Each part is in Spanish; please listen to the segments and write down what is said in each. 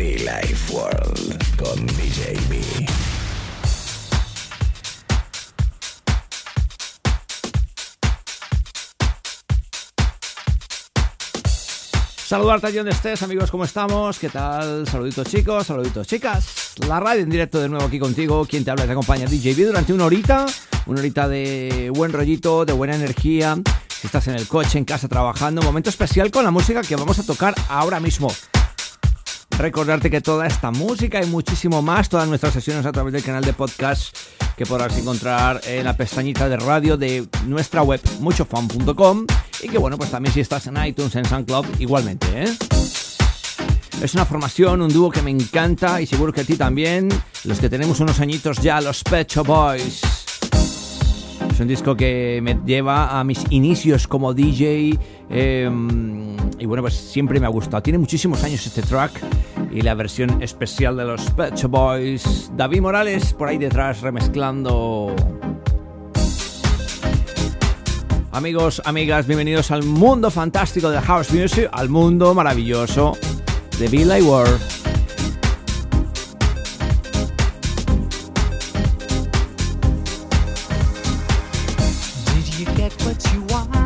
Life World con DJ. Saludarte allí donde estés, amigos, ¿cómo estamos? ¿Qué tal? Saluditos chicos, saluditos chicas. La radio en directo de nuevo aquí contigo. Quien te habla y te acompaña DJB durante una horita. Una horita de buen rollito, de buena energía. Si estás en el coche, en casa, trabajando. Un momento especial con la música que vamos a tocar ahora mismo. Recordarte que toda esta música y muchísimo más, todas nuestras sesiones a través del canal de podcast que podrás encontrar en la pestañita de radio de nuestra web muchofan.com y que bueno, pues también si estás en iTunes, en SoundCloud, igualmente, ¿eh? Es una formación, un dúo que me encanta y seguro que a ti también, los que tenemos unos añitos ya, los Pecho Boys. Es un disco que me lleva a mis inicios como DJ eh, y bueno, pues siempre me ha gustado. Tiene muchísimos años este track y la versión especial de los Pet Boys. David Morales por ahí detrás remezclando. Amigos, amigas, bienvenidos al mundo fantástico de House Music, al mundo maravilloso de Billy World. Get what you want?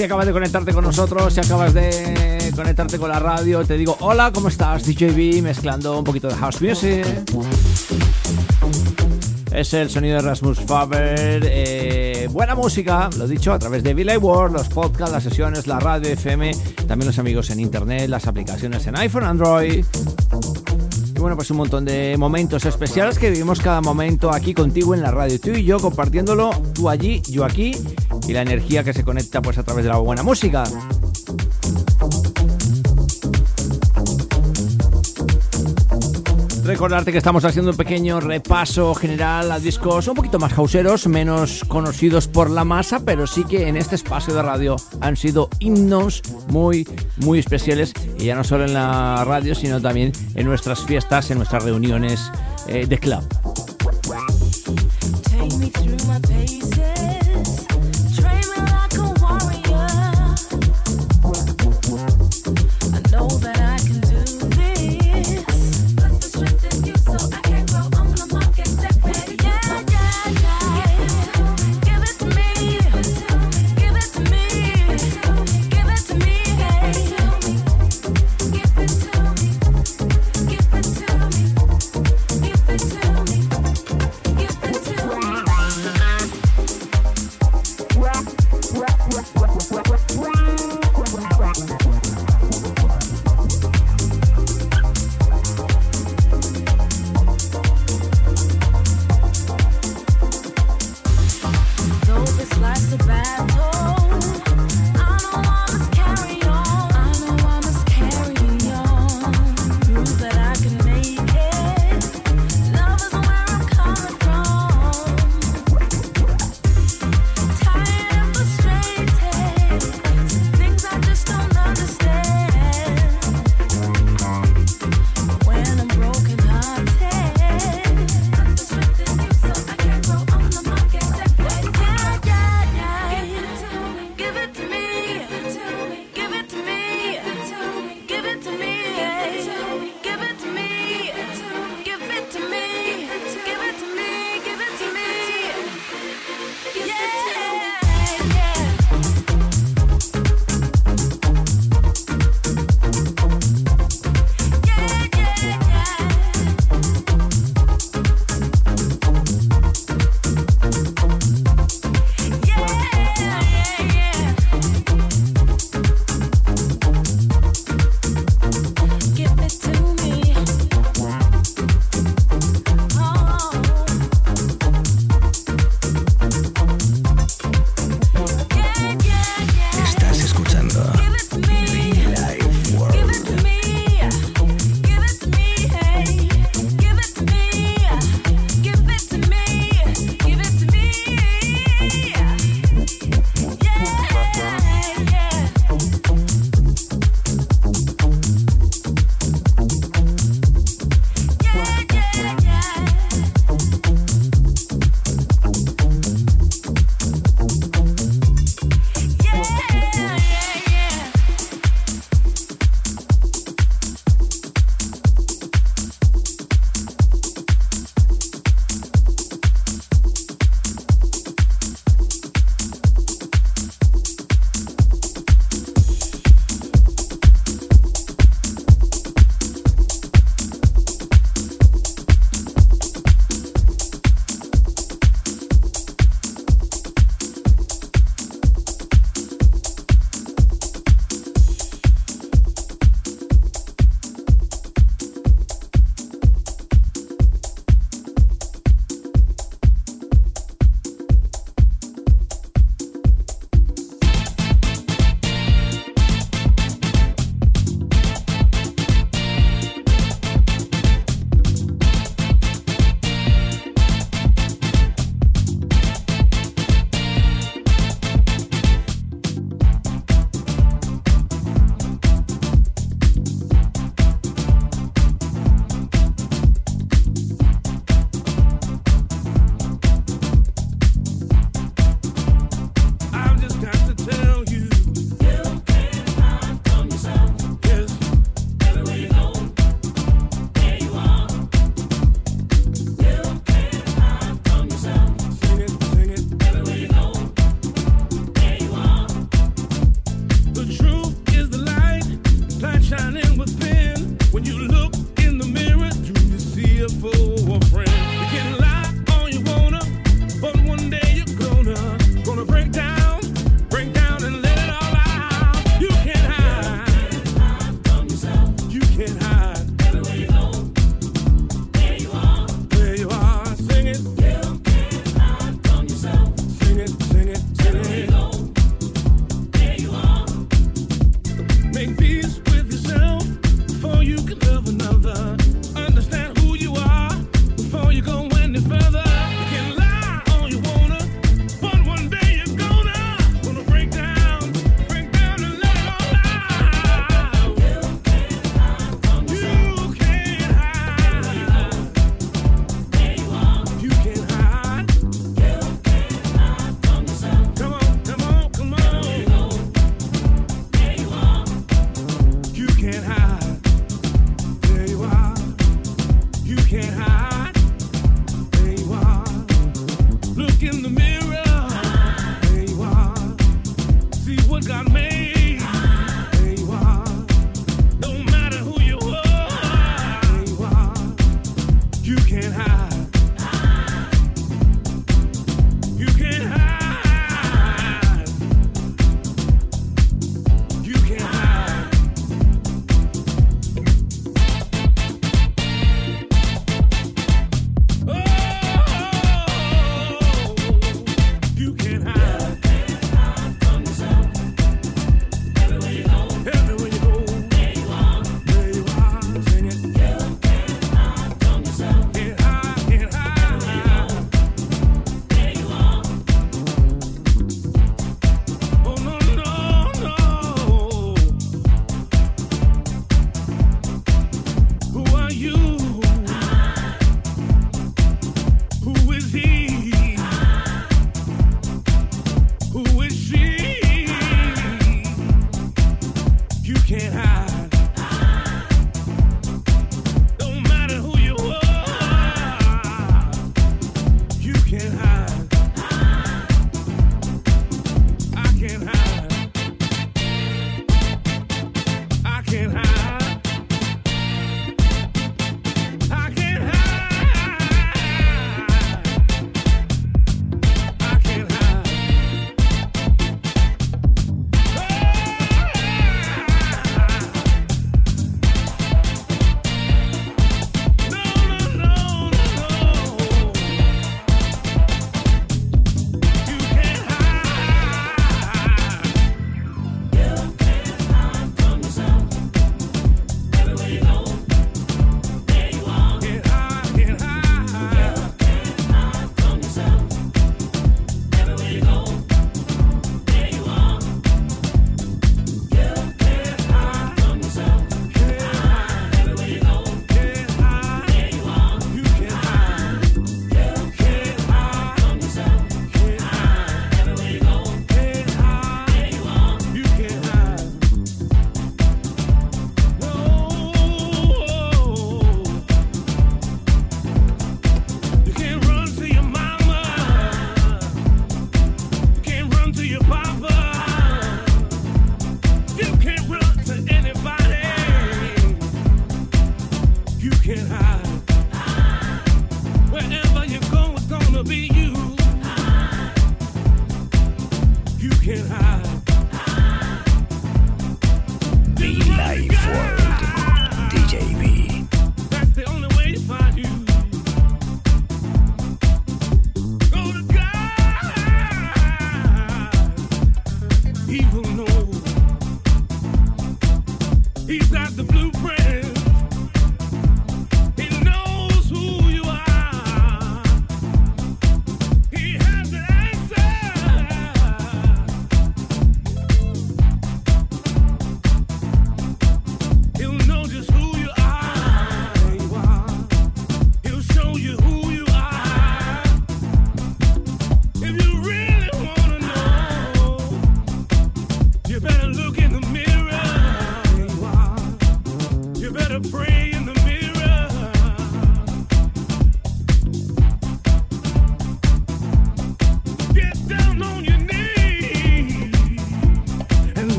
Si acabas de conectarte con nosotros, si acabas de conectarte con la radio, te digo hola, ¿cómo estás? DJB mezclando un poquito de house music. Es el sonido de Rasmus Faber. Eh, buena música, lo dicho, a través de Billy World, los podcasts, las sesiones, la radio FM, también los amigos en internet, las aplicaciones en iPhone, Android. Y bueno, pues un montón de momentos especiales que vivimos cada momento aquí contigo en la radio. Tú y yo compartiéndolo, tú allí, yo aquí, y la energía que se conecta pues a través de la buena música. Recordarte que estamos haciendo un pequeño repaso general a discos un poquito más hauseros, menos conocidos por la masa, pero sí que en este espacio de radio han sido himnos muy, muy especiales, y ya no solo en la radio, sino también en nuestras fiestas, en nuestras reuniones eh, de club.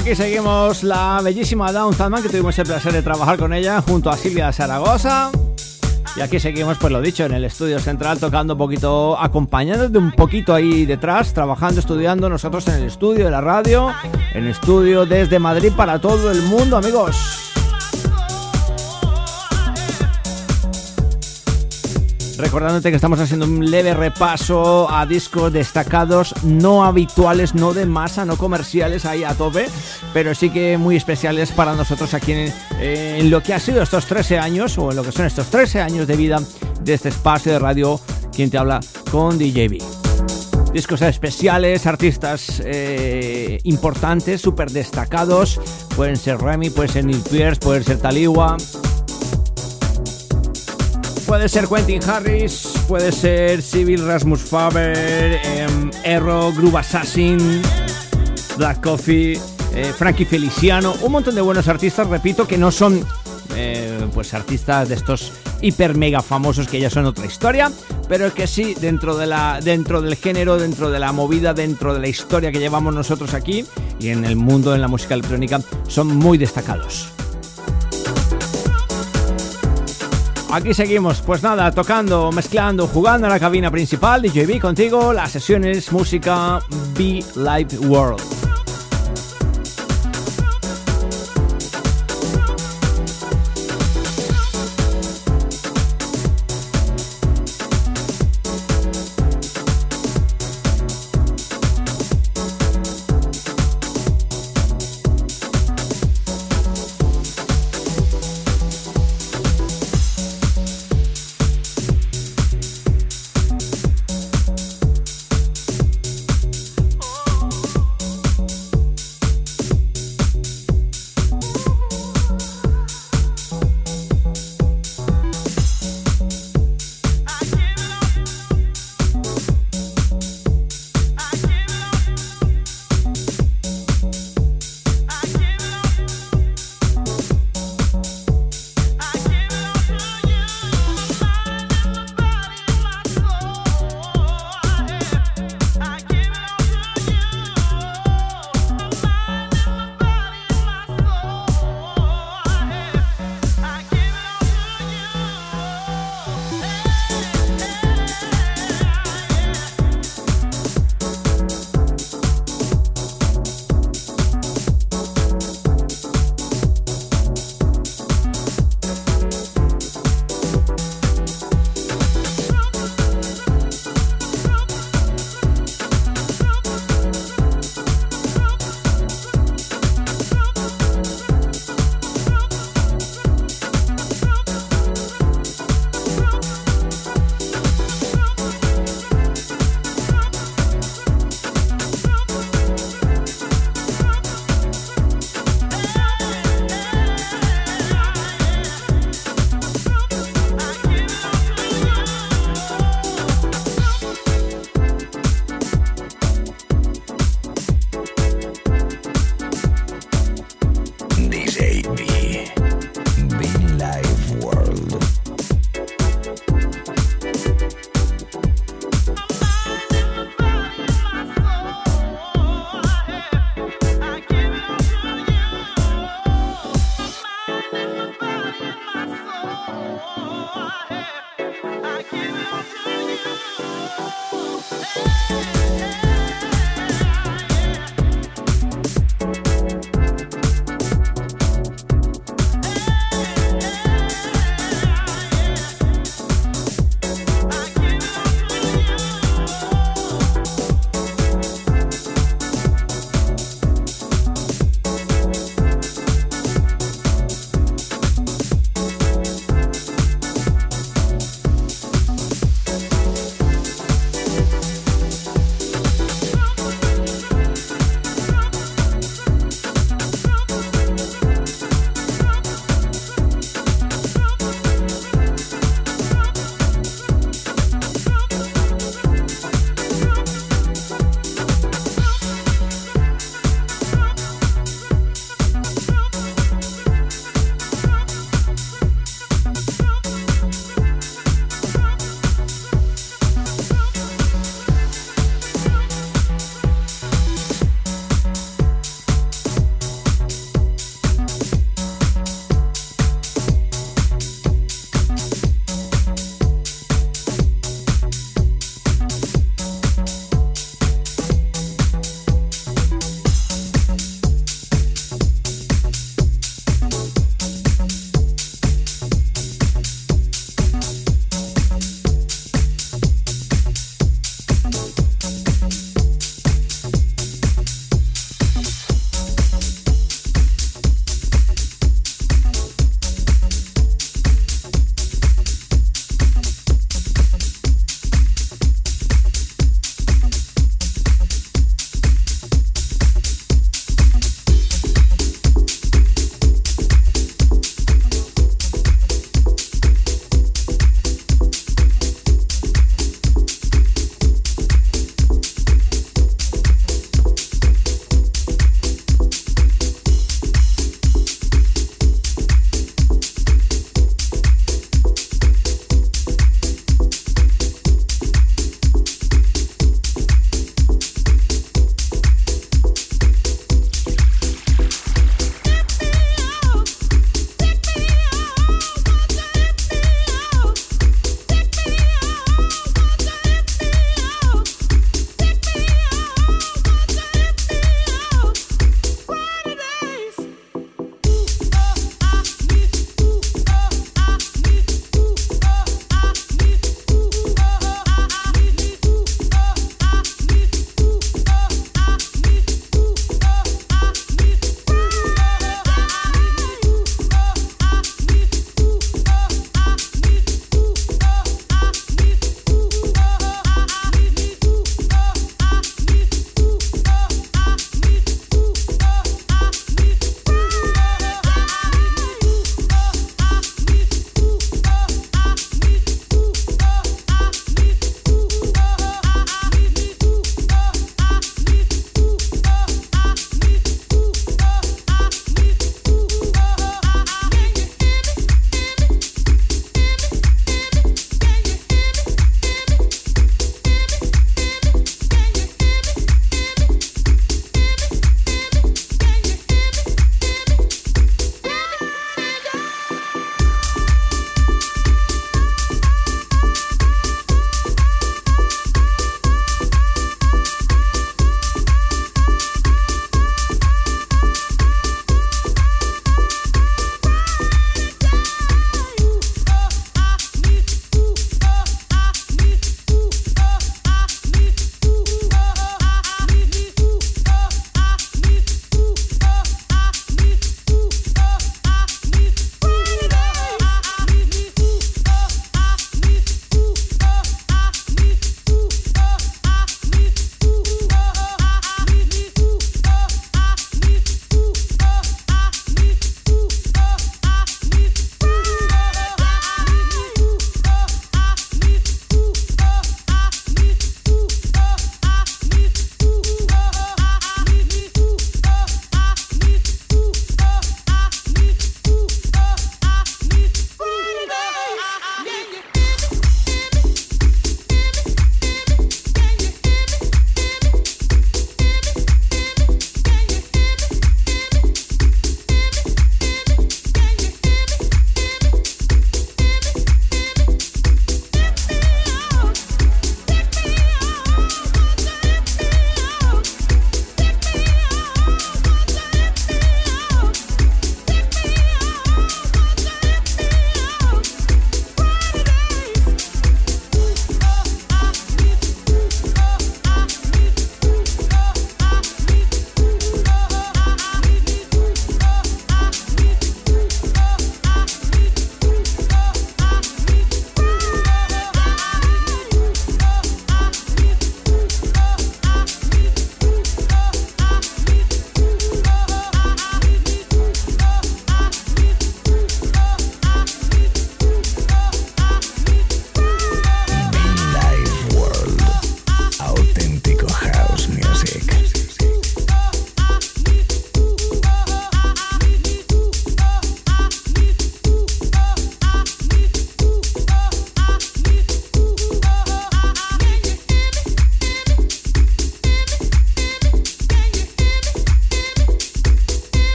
Aquí seguimos la bellísima Down Thurman, que tuvimos el placer de trabajar con ella junto a Silvia Zaragoza. Y aquí seguimos, pues lo dicho, en el estudio central tocando un poquito, acompañándote un poquito ahí detrás, trabajando, estudiando, nosotros en el estudio de la radio, en el estudio desde Madrid para todo el mundo, amigos. Recordándote que estamos haciendo un leve repaso a discos destacados, no habituales, no de masa, no comerciales ahí a tope, pero sí que muy especiales para nosotros aquí en, lo que ha sido estos 13 años, o en lo que son estos 13 años de vida de este espacio de radio, quien te habla con DJB discos especiales, artistas eh, importantes, súper destacados. Pueden ser Remy, pueden ser Neil Pierce, pueden ser Taliwa, Puede ser Quentin Harris, puede ser Civil Rasmus Faber, em, Erro, Groove Assassin, Black Coffee, eh, Frankie Feliciano, un montón de buenos artistas, repito, que no son eh, pues artistas de estos hiper mega famosos que ya son otra historia, pero que sí dentro de la dentro del género, dentro de la movida, dentro de la historia que llevamos nosotros aquí y en el mundo de la música electrónica son muy destacados. Aquí seguimos, pues nada, tocando, mezclando, jugando en la cabina principal, DJB contigo, las sesiones música Be Live World.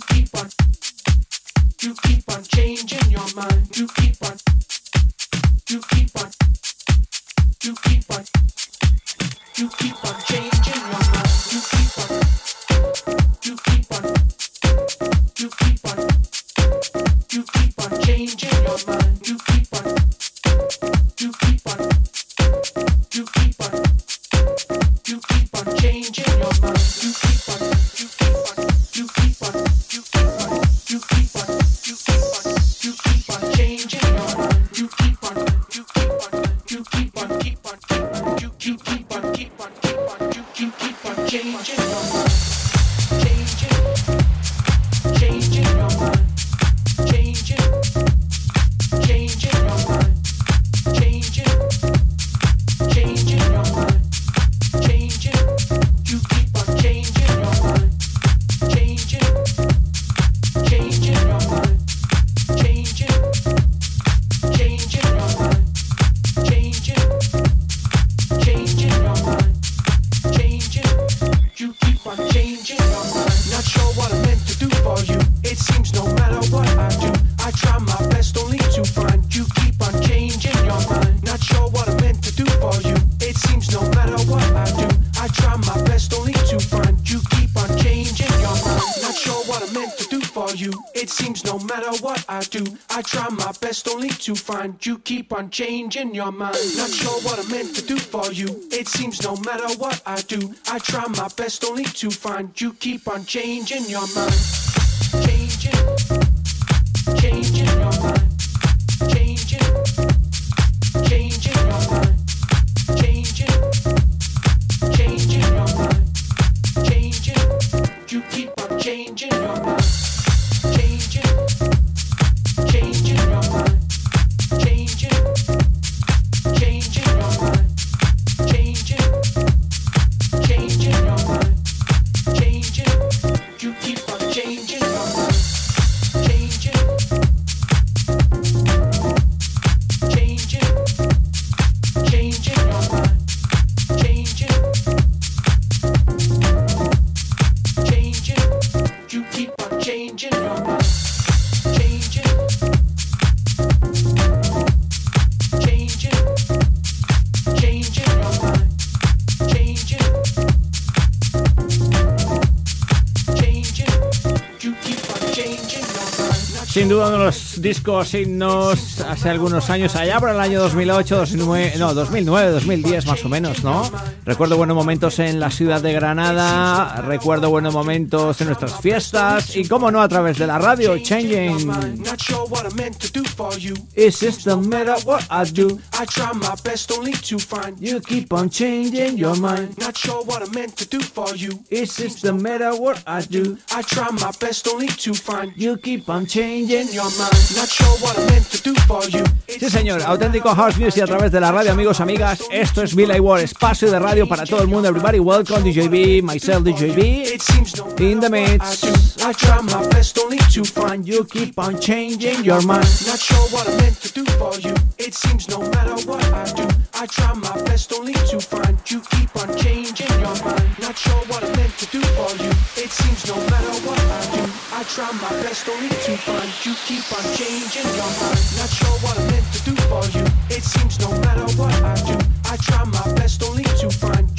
You keep on, you keep on changing your mind. You keep on, to find you keep on changing your mind. Not sure what I'm meant to do for you. It seems no matter what I do, I try my best only to find you keep on changing your mind. Changing, changing your mind. Hace algunos años, allá por el año 2008, 2009, no, 2009, 2010 más o menos, ¿no? Recuerdo buenos momentos en la ciudad de Granada, recuerdo buenos momentos en nuestras fiestas y, como no, a través de la radio, Changing. Not sure what I'm meant to do for you. Is this the matter what I do? I try my best only to find you. Keep on changing your mind. Not sure what I'm meant to do for you. Is this the matter what I do? I try my best only to find you. Keep on changing In your mind. Not sure what I'm meant to do for you. Sí, señor, auténtico house music a través de la radio, amigos, amigas. Esto es Billy Ward, espacio de radio para todo el mundo. Everybody, welcome, DJB, myself, DJB. It no In the mix. I try my best only to find you keep on changing your mind. Not sure what I'm meant to do for you. It seems no matter what I do, I try my best only to find you keep on changing your mind. Not sure what I'm meant to do for you. It seems no matter what I do, I try my best only to find you keep on changing your mind. Not sure what I'm meant to do for you. It seems no matter what I do, I try my best only to find